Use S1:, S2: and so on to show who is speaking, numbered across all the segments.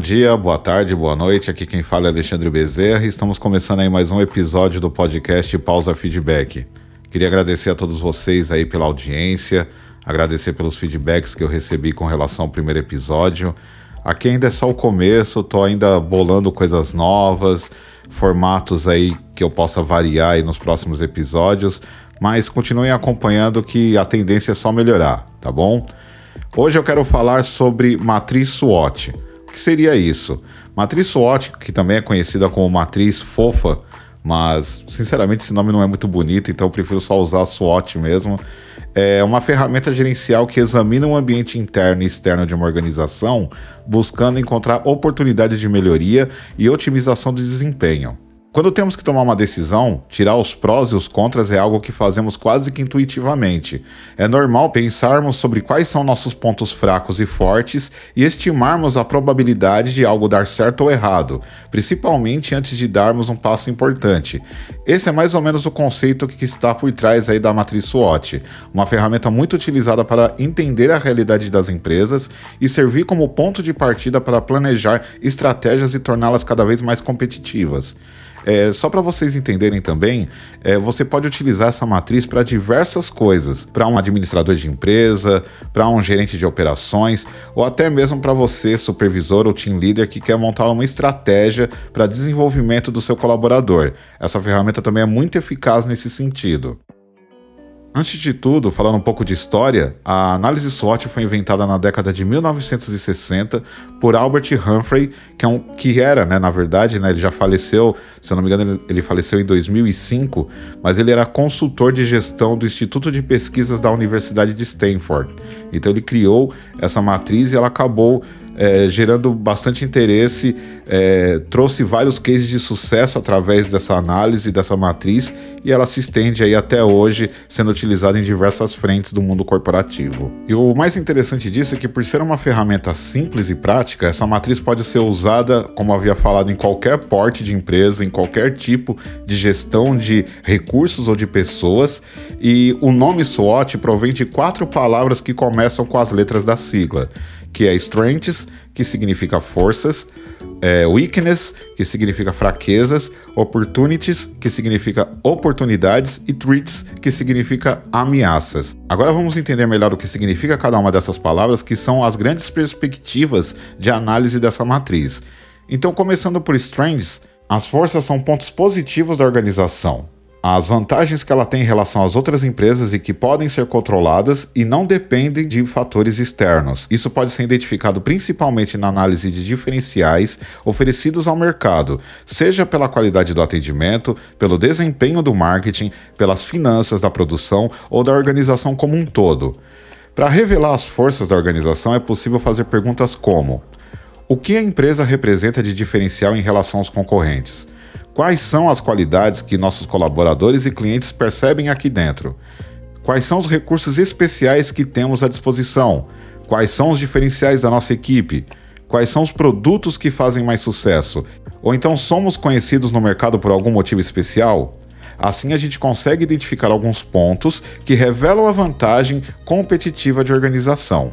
S1: Bom dia, boa tarde, boa noite. Aqui quem fala é Alexandre Bezerra e estamos começando aí mais um episódio do podcast Pausa Feedback. Queria agradecer a todos vocês aí pela audiência, agradecer pelos feedbacks que eu recebi com relação ao primeiro episódio. Aqui ainda é só o começo, tô ainda bolando coisas novas, formatos aí que eu possa variar aí nos próximos episódios, mas continuem acompanhando que a tendência é só melhorar, tá bom? Hoje eu quero falar sobre matriz SWOT. Que seria isso? Matriz SWOT, que também é conhecida como matriz fofa, mas sinceramente esse nome não é muito bonito, então eu prefiro só usar SWOT mesmo. É uma ferramenta gerencial que examina o ambiente interno e externo de uma organização, buscando encontrar oportunidades de melhoria e otimização do desempenho. Quando temos que tomar uma decisão, tirar os prós e os contras é algo que fazemos quase que intuitivamente. É normal pensarmos sobre quais são nossos pontos fracos e fortes e estimarmos a probabilidade de algo dar certo ou errado, principalmente antes de darmos um passo importante. Esse é mais ou menos o conceito que está por trás aí da matriz SWOT, uma ferramenta muito utilizada para entender a realidade das empresas e servir como ponto de partida para planejar estratégias e torná-las cada vez mais competitivas. É, só para vocês entenderem também, é, você pode utilizar essa matriz para diversas coisas, para um administrador de empresa, para um gerente de operações, ou até mesmo para você, supervisor ou team leader que quer montar uma estratégia para desenvolvimento do seu colaborador. Essa ferramenta também é muito eficaz nesse sentido. Antes de tudo, falando um pouco de história, a análise SWOT foi inventada na década de 1960 por Albert Humphrey, que, é um, que era, né, na verdade, né, ele já faleceu, se eu não me engano, ele, ele faleceu em 2005, mas ele era consultor de gestão do Instituto de Pesquisas da Universidade de Stanford. Então ele criou essa matriz e ela acabou é, gerando bastante interesse, é, trouxe vários cases de sucesso através dessa análise, dessa matriz, e ela se estende aí até hoje, sendo utilizada em diversas frentes do mundo corporativo. E o mais interessante disso é que, por ser uma ferramenta simples e prática, essa matriz pode ser usada, como havia falado, em qualquer porte de empresa, em qualquer tipo de gestão de recursos ou de pessoas, e o nome SWOT provém de quatro palavras que começam com as letras da sigla que é strengths, que significa forças, é, weakness, que significa fraquezas, opportunities, que significa oportunidades, e threats, que significa ameaças. Agora vamos entender melhor o que significa cada uma dessas palavras, que são as grandes perspectivas de análise dessa matriz. Então, começando por strengths, as forças são pontos positivos da organização as vantagens que ela tem em relação às outras empresas e que podem ser controladas e não dependem de fatores externos. Isso pode ser identificado principalmente na análise de diferenciais oferecidos ao mercado, seja pela qualidade do atendimento, pelo desempenho do marketing, pelas finanças da produção ou da organização como um todo. Para revelar as forças da organização, é possível fazer perguntas como: o que a empresa representa de diferencial em relação aos concorrentes? Quais são as qualidades que nossos colaboradores e clientes percebem aqui dentro? Quais são os recursos especiais que temos à disposição? Quais são os diferenciais da nossa equipe? Quais são os produtos que fazem mais sucesso? Ou então somos conhecidos no mercado por algum motivo especial? Assim a gente consegue identificar alguns pontos que revelam a vantagem competitiva de organização.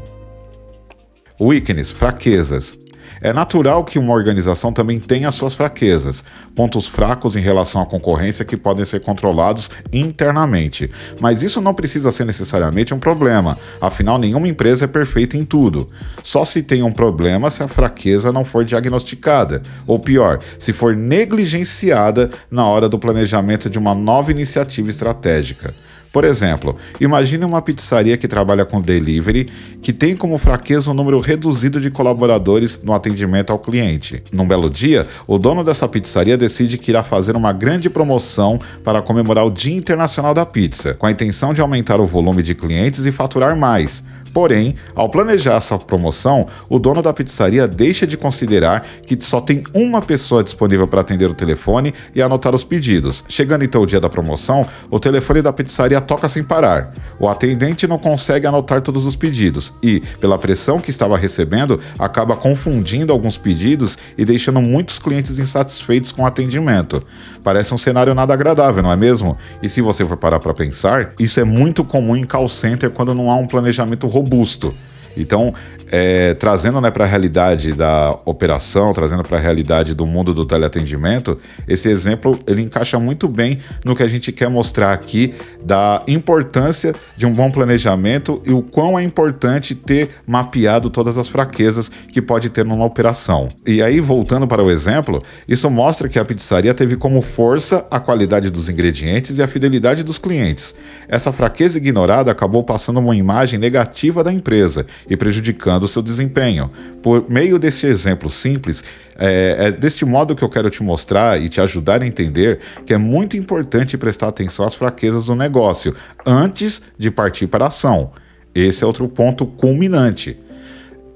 S1: Weakness, fraquezas. É natural que uma organização também tenha suas fraquezas, pontos fracos em relação à concorrência que podem ser controlados internamente. Mas isso não precisa ser necessariamente um problema, afinal, nenhuma empresa é perfeita em tudo. Só se tem um problema se a fraqueza não for diagnosticada, ou pior, se for negligenciada na hora do planejamento de uma nova iniciativa estratégica. Por exemplo, imagine uma pizzaria que trabalha com delivery que tem como fraqueza um número reduzido de colaboradores no atendimento ao cliente. Num belo dia, o dono dessa pizzaria decide que irá fazer uma grande promoção para comemorar o Dia Internacional da Pizza, com a intenção de aumentar o volume de clientes e faturar mais. Porém, ao planejar essa promoção, o dono da pizzaria deixa de considerar que só tem uma pessoa disponível para atender o telefone e anotar os pedidos. Chegando então o dia da promoção, o telefone da pizzaria toca sem parar. O atendente não consegue anotar todos os pedidos e, pela pressão que estava recebendo, acaba confundindo alguns pedidos e deixando muitos clientes insatisfeitos com o atendimento. Parece um cenário nada agradável, não é mesmo? E se você for parar para pensar, isso é muito comum em call center quando não há um planejamento robusto. Então, é, trazendo né, para a realidade da operação, trazendo para a realidade do mundo do teleatendimento, esse exemplo ele encaixa muito bem no que a gente quer mostrar aqui da importância de um bom planejamento e o quão é importante ter mapeado todas as fraquezas que pode ter numa operação. E aí, voltando para o exemplo, isso mostra que a pizzaria teve como força a qualidade dos ingredientes e a fidelidade dos clientes. Essa fraqueza ignorada acabou passando uma imagem negativa da empresa e prejudicando o seu desempenho. Por meio desse exemplo simples, é, é deste modo que eu quero te mostrar e te ajudar a entender que é muito importante prestar atenção às fraquezas do negócio antes de partir para a ação. Esse é outro ponto culminante.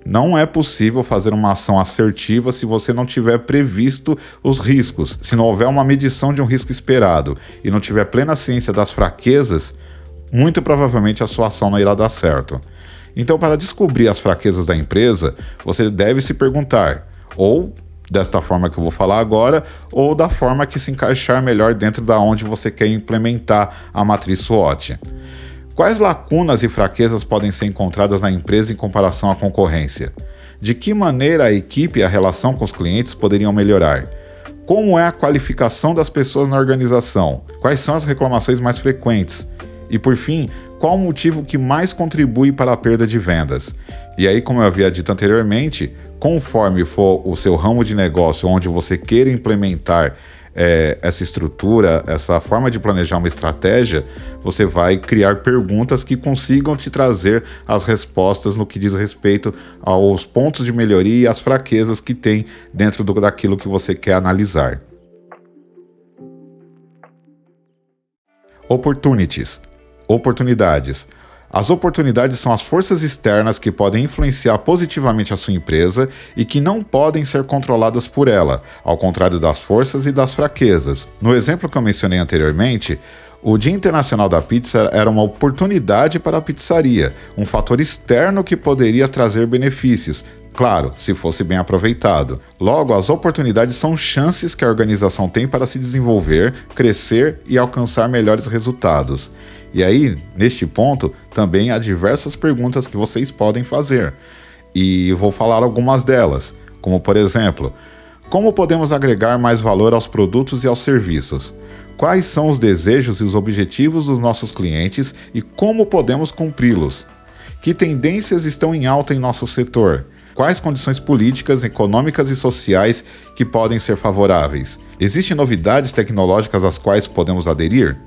S1: Não é possível fazer uma ação assertiva se você não tiver previsto os riscos, se não houver uma medição de um risco esperado e não tiver plena ciência das fraquezas, muito provavelmente a sua ação não irá dar certo. Então, para descobrir as fraquezas da empresa, você deve se perguntar, ou desta forma que eu vou falar agora, ou da forma que se encaixar melhor dentro da onde você quer implementar a matriz SWOT. Quais lacunas e fraquezas podem ser encontradas na empresa em comparação à concorrência? De que maneira a equipe e a relação com os clientes poderiam melhorar? Como é a qualificação das pessoas na organização? Quais são as reclamações mais frequentes? E por fim, qual o motivo que mais contribui para a perda de vendas? E aí, como eu havia dito anteriormente, conforme for o seu ramo de negócio onde você queira implementar é, essa estrutura, essa forma de planejar uma estratégia, você vai criar perguntas que consigam te trazer as respostas no que diz respeito aos pontos de melhoria e as fraquezas que tem dentro do, daquilo que você quer analisar. Opportunities Oportunidades. As oportunidades são as forças externas que podem influenciar positivamente a sua empresa e que não podem ser controladas por ela, ao contrário das forças e das fraquezas. No exemplo que eu mencionei anteriormente, o Dia Internacional da Pizza era uma oportunidade para a pizzaria, um fator externo que poderia trazer benefícios, Claro, se fosse bem aproveitado. Logo, as oportunidades são chances que a organização tem para se desenvolver, crescer e alcançar melhores resultados. E aí, neste ponto, também há diversas perguntas que vocês podem fazer. E vou falar algumas delas, como por exemplo, como podemos agregar mais valor aos produtos e aos serviços? Quais são os desejos e os objetivos dos nossos clientes e como podemos cumpri-los? Que tendências estão em alta em nosso setor? Quais condições políticas, econômicas e sociais que podem ser favoráveis? Existem novidades tecnológicas às quais podemos aderir?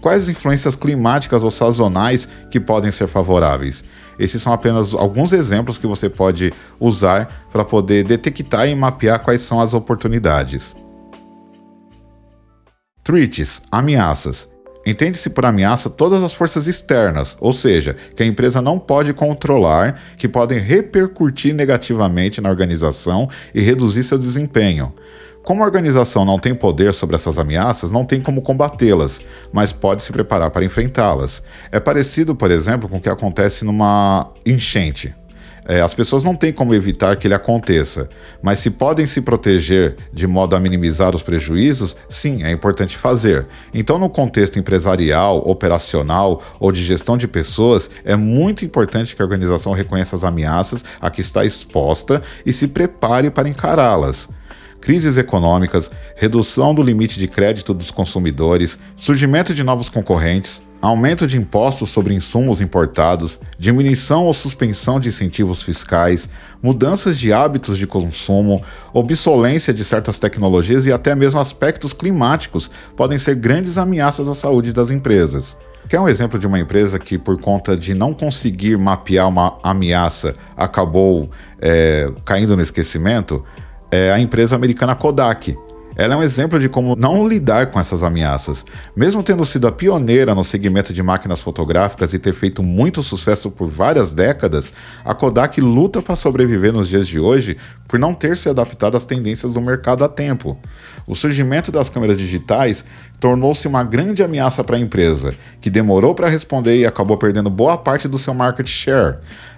S1: Quais influências climáticas ou sazonais que podem ser favoráveis? Esses são apenas alguns exemplos que você pode usar para poder detectar e mapear quais são as oportunidades. Threats, ameaças. Entende-se por ameaça todas as forças externas, ou seja, que a empresa não pode controlar, que podem repercutir negativamente na organização e reduzir seu desempenho. Como a organização não tem poder sobre essas ameaças, não tem como combatê-las, mas pode se preparar para enfrentá-las. É parecido, por exemplo, com o que acontece numa enchente. É, as pessoas não têm como evitar que ele aconteça, mas se podem se proteger de modo a minimizar os prejuízos, sim, é importante fazer. Então, no contexto empresarial, operacional ou de gestão de pessoas, é muito importante que a organização reconheça as ameaças a que está exposta e se prepare para encará-las crises econômicas, redução do limite de crédito dos consumidores, surgimento de novos concorrentes, aumento de impostos sobre insumos importados, diminuição ou suspensão de incentivos fiscais, mudanças de hábitos de consumo, obsolência de certas tecnologias e até mesmo aspectos climáticos podem ser grandes ameaças à saúde das empresas. Quer um exemplo de uma empresa que, por conta de não conseguir mapear uma ameaça, acabou é, caindo no esquecimento? É a empresa americana Kodak. Ela é um exemplo de como não lidar com essas ameaças. Mesmo tendo sido a pioneira no segmento de máquinas fotográficas e ter feito muito sucesso por várias décadas, a Kodak luta para sobreviver nos dias de hoje por não ter se adaptado às tendências do mercado a tempo. O surgimento das câmeras digitais tornou-se uma grande ameaça para a empresa, que demorou para responder e acabou perdendo boa parte do seu market share.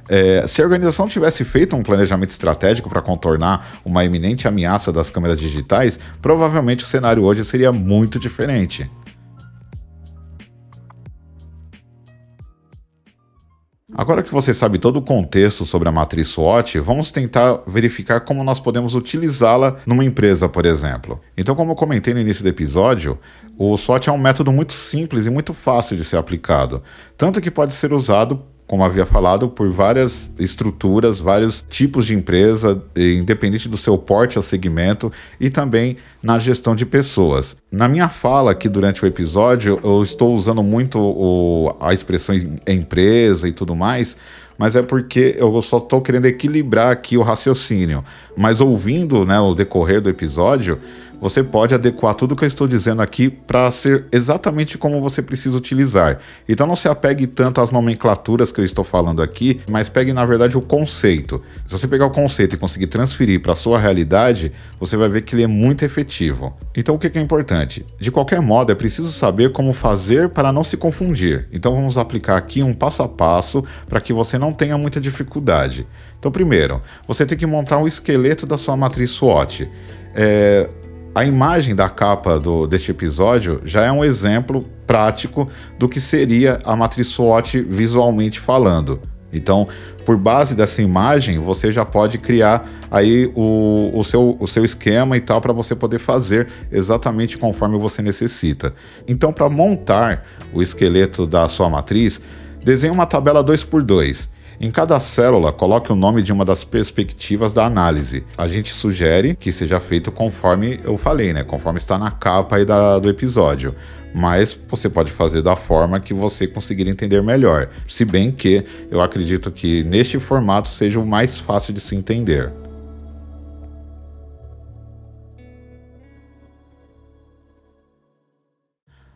S1: É, se a organização tivesse feito um planejamento estratégico para contornar uma iminente ameaça das câmeras digitais, provavelmente o cenário hoje seria muito diferente. Agora que você sabe todo o contexto sobre a matriz SWOT, vamos tentar verificar como nós podemos utilizá-la numa empresa, por exemplo. Então, como eu comentei no início do episódio, o SWOT é um método muito simples e muito fácil de ser aplicado, tanto que pode ser usado como havia falado, por várias estruturas, vários tipos de empresa, independente do seu porte ao segmento e também na gestão de pessoas. Na minha fala aqui durante o episódio, eu estou usando muito o, a expressão empresa e tudo mais, mas é porque eu só estou querendo equilibrar aqui o raciocínio. Mas ouvindo né, o decorrer do episódio, você pode adequar tudo que eu estou dizendo aqui para ser exatamente como você precisa utilizar. Então não se apegue tanto às nomenclaturas que eu estou falando aqui, mas pegue na verdade o conceito. Se você pegar o conceito e conseguir transferir para a sua realidade, você vai ver que ele é muito efetivo. Então o que é importante? De qualquer modo, é preciso saber como fazer para não se confundir. Então vamos aplicar aqui um passo a passo para que você não tenha muita dificuldade. Então, primeiro, você tem que montar um esqueleto da sua matriz SWOT. É, a imagem da capa do, deste episódio já é um exemplo prático do que seria a matriz SWOT visualmente falando. Então, por base dessa imagem, você já pode criar aí o, o, seu, o seu esquema e tal para você poder fazer exatamente conforme você necessita. Então, para montar o esqueleto da sua matriz, desenhe uma tabela 2x2 em cada célula, coloque o nome de uma das perspectivas da análise. A gente sugere que seja feito conforme eu falei, né? Conforme está na capa aí da, do episódio mas você pode fazer da forma que você conseguir entender melhor. Se bem que eu acredito que neste formato seja o mais fácil de se entender.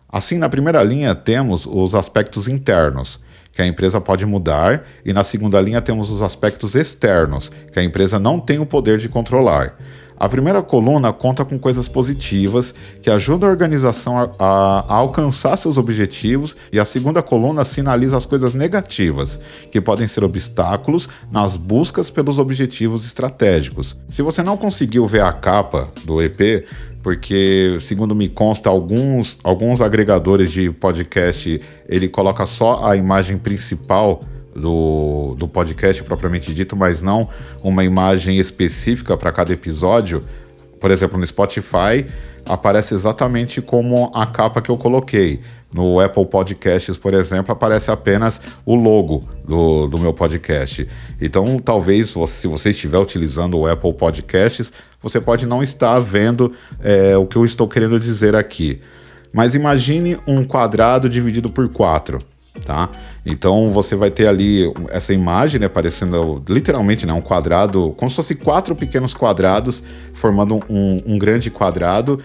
S1: Assim, na primeira linha temos os aspectos internos que a empresa pode mudar, e na segunda linha temos os aspectos externos, que a empresa não tem o poder de controlar. A primeira coluna conta com coisas positivas que ajudam a organização a, a, a, alcançar seus objetivos, e a segunda coluna sinaliza as coisas negativas, que podem ser obstáculos nas buscas pelos objetivos estratégicos. Se você não conseguiu ver a capa do EP, porque segundo me consta alguns, alguns agregadores de podcast ele coloca só a imagem principal do, do podcast propriamente dito, mas não uma imagem específica para cada episódio. Por exemplo, no Spotify aparece exatamente como a capa que eu coloquei. No Apple Podcasts, por exemplo, aparece apenas o logo do, do meu podcast. Então, talvez, se você estiver utilizando o Apple Podcasts, você pode não estar vendo é, o que eu estou querendo dizer aqui. Mas imagine um quadrado dividido por quatro. Tá? Então você vai ter ali essa imagem, né, parecendo literalmente né, um quadrado, como se fosse quatro pequenos quadrados formando um, um grande quadrado.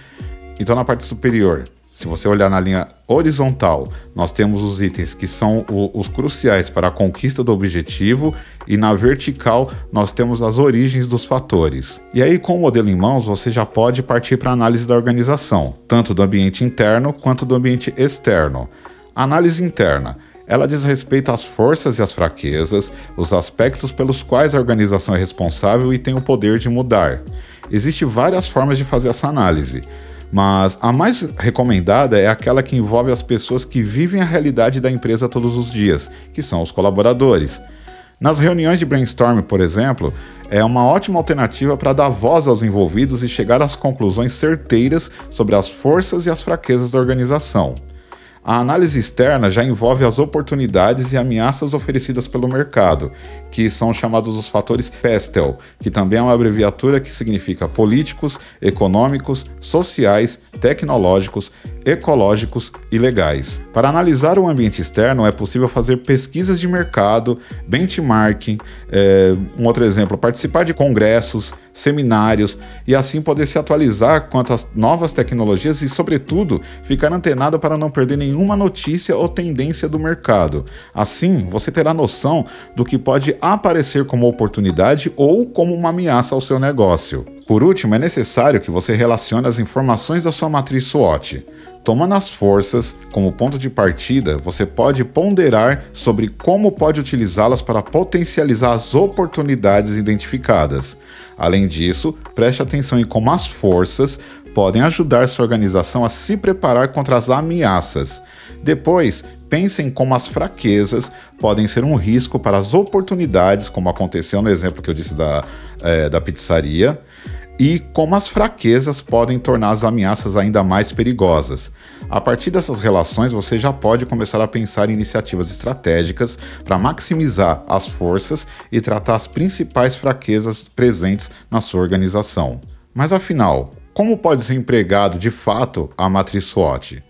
S1: Então na parte superior se você olhar na linha horizontal, nós temos os itens que são o, os cruciais para a conquista do objetivo, e na vertical, nós temos as origens dos fatores. E aí, com o modelo em mãos, você já pode partir para a análise da organização, tanto do ambiente interno quanto do ambiente externo. Análise interna. Ela diz respeito às forças e às fraquezas, os aspectos pelos quais a organização é responsável e tem o poder de mudar. Existem várias formas de fazer essa análise. Mas a mais recomendada é aquela que envolve as pessoas que vivem a realidade da empresa todos os dias, que são os colaboradores. Nas reuniões de brainstorm, por exemplo, é uma ótima alternativa para dar voz aos envolvidos e chegar às conclusões certeiras sobre as forças e as fraquezas da organização. A análise externa já envolve as oportunidades e ameaças oferecidas pelo mercado, que são chamados os fatores PESTEL, que também é uma abreviatura que significa políticos, econômicos, sociais, tecnológicos, ecológicos e legais. Para analisar o ambiente externo, é possível fazer pesquisas de mercado, benchmarking, é, um outro exemplo, participar de congressos, seminários e assim poder se atualizar quanto às novas tecnologias e, sobretudo, ficar antenado para não perder nenhuma notícia ou tendência do mercado. Assim, você terá noção do que pode aparecer como oportunidade ou como uma ameaça ao seu negócio. Por último, é necessário que você relacione as informações da sua matriz SWOT. Tomando as forças como ponto de partida, você pode ponderar sobre como pode utilizá-las para potencializar as oportunidades identificadas. Além disso, preste atenção em como as forças podem ajudar sua organização a se preparar contra as ameaças. Depois, pense em como as fraquezas podem ser um risco para as oportunidades, como aconteceu no exemplo que eu disse da, é, da pizzaria e como as fraquezas podem tornar as ameaças ainda mais perigosas. A partir dessas relações, você já pode começar a pensar em iniciativas estratégicas para maximizar as forças e tratar as principais fraquezas presentes na sua organização. Mas afinal, como pode ser empregado de fato a matriz SWOT?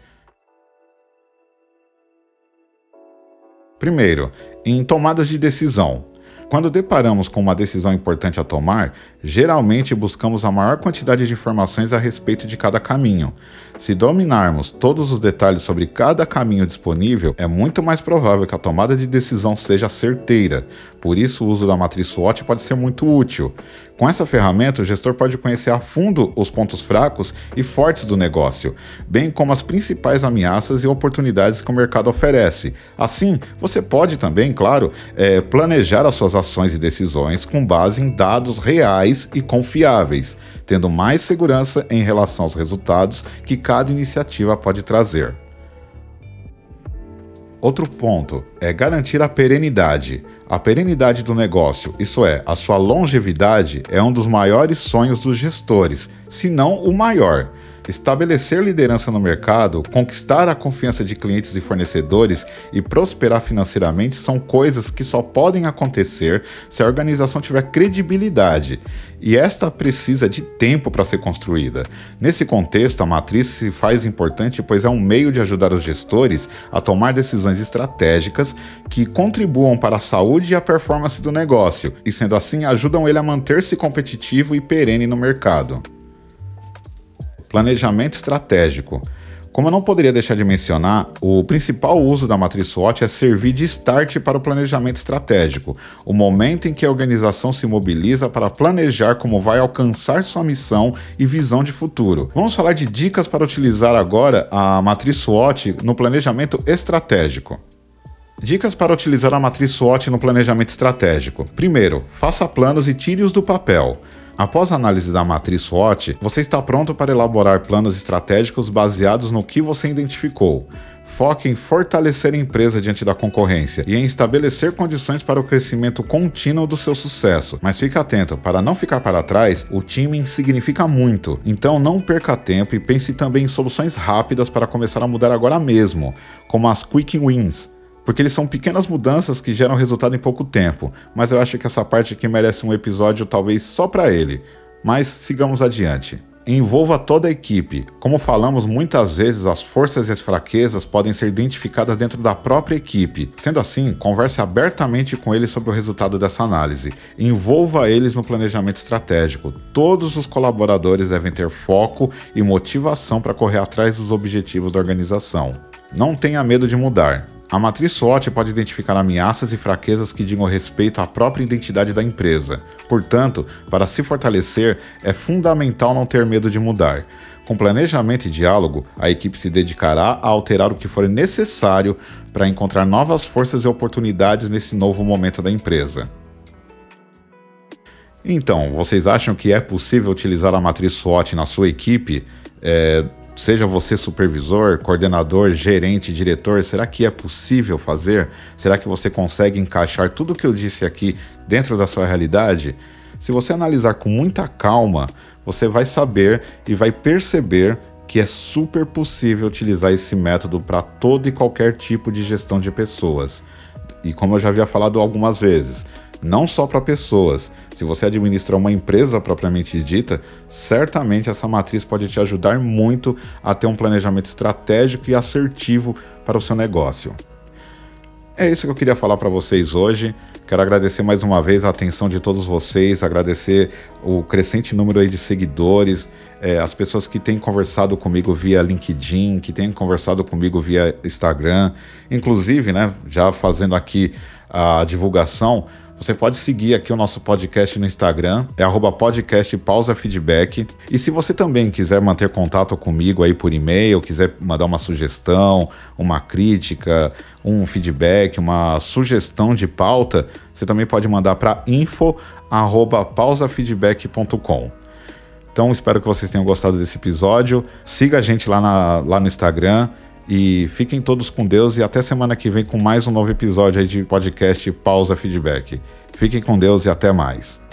S1: Primeiro, em tomadas de decisão. Quando deparamos com uma decisão importante a tomar, geralmente buscamos a maior quantidade de informações a respeito de cada caminho. Se dominarmos todos os detalhes sobre cada caminho disponível, é muito mais provável que a tomada de decisão seja certeira. Por isso, o uso da matriz SWOT pode ser muito útil. Com essa ferramenta, o gestor pode conhecer a fundo os pontos fracos e fortes do negócio, bem como as principais ameaças e oportunidades que o mercado oferece. Assim, você pode também, claro, é, planejar as suas ações e decisões com base em dados reais e confiáveis, tendo mais segurança em relação aos resultados que cada iniciativa pode trazer. Outro ponto é garantir a perenidade. A perenidade do negócio, isso é, a sua longevidade, é um dos maiores sonhos dos gestores, se não o maior. Estabelecer liderança no mercado, conquistar a confiança de clientes e fornecedores e prosperar financeiramente são coisas que só podem acontecer se a organização tiver credibilidade. E esta precisa de tempo para ser construída. Nesse contexto, a matriz se faz importante pois é um meio de ajudar os gestores a tomar decisões estratégicas que contribuam para a saúde e a performance do negócio, e sendo assim ajudam ele a manter-se competitivo e perene no mercado. Planejamento estratégico. Como eu não poderia deixar de mencionar, o principal uso da matriz SWOT é servir de start para o planejamento estratégico, o momento em que a organização se mobiliza para planejar como vai alcançar sua missão e visão de futuro. Vamos falar de dicas para utilizar agora a matriz SWOT no planejamento estratégico. Dicas para utilizar a matriz SWOT no planejamento estratégico. Primeiro, faça planos e tire-os do papel. Após a análise da matriz SWOT, você está pronto para elaborar planos estratégicos baseados no que você identificou. Foque em fortalecer a empresa diante da concorrência e em estabelecer condições para o crescimento contínuo do seu sucesso. Mas fique atento, para não ficar para trás, o time significa muito. Então não perca tempo e pense também em soluções rápidas para começar a mudar agora mesmo, como as Quick Wins porque eles são pequenas mudanças que geram resultado em pouco tempo, mas eu acho que essa parte aqui merece um episódio talvez só para ele. Mas sigamos adiante. Envolva toda a equipe. Como falamos muitas vezes, as forças e as fraquezas podem ser identificadas dentro da própria equipe. Sendo assim, converse abertamente com eles sobre o resultado dessa análise. Envolva eles no planejamento estratégico. Todos os colaboradores devem ter foco e motivação para correr atrás dos objetivos da organização. Não tenha medo de mudar. A matriz SWOT pode identificar ameaças e fraquezas que digam respeito à própria identidade da empresa. Portanto, para se fortalecer, é fundamental não ter medo de mudar. Com planejamento e diálogo, a equipe se dedicará a alterar o que for necessário para encontrar novas forças e oportunidades nesse novo momento da empresa. Então, vocês acham que é possível utilizar a matriz SWOT na sua equipe? É, Seja você supervisor, coordenador, gerente, diretor, será que é possível fazer? Será que você consegue encaixar tudo o que eu disse aqui dentro da sua realidade? Se você analisar com muita calma, você vai saber e vai perceber que é super possível utilizar esse método para todo e qualquer tipo de gestão de pessoas. E como eu já havia falado algumas vezes, não só para pessoas. Se você administra uma empresa propriamente dita, certamente essa matriz pode te ajudar muito a ter um planejamento estratégico e assertivo para o seu negócio. É isso que eu queria falar para vocês hoje. Quero agradecer mais uma vez a atenção de todos vocês, agradecer o crescente número aí de seguidores, é, as pessoas que têm conversado comigo via LinkedIn, que têm conversado comigo via Instagram, inclusive, né, já fazendo aqui a divulgação, você pode seguir aqui o nosso podcast no Instagram, é arroba podcast pausa feedback. E se você também quiser manter contato comigo aí por e-mail, quiser mandar uma sugestão, uma crítica, um feedback, uma sugestão de pauta, você também pode mandar para info arroba pausafeedback.com. Então espero que vocês tenham gostado desse episódio. Siga a gente lá, na, lá no Instagram e fiquem todos com Deus e até semana que vem com mais um novo episódio aí de podcast Pausa Feedback. Fiquem com Deus e até mais.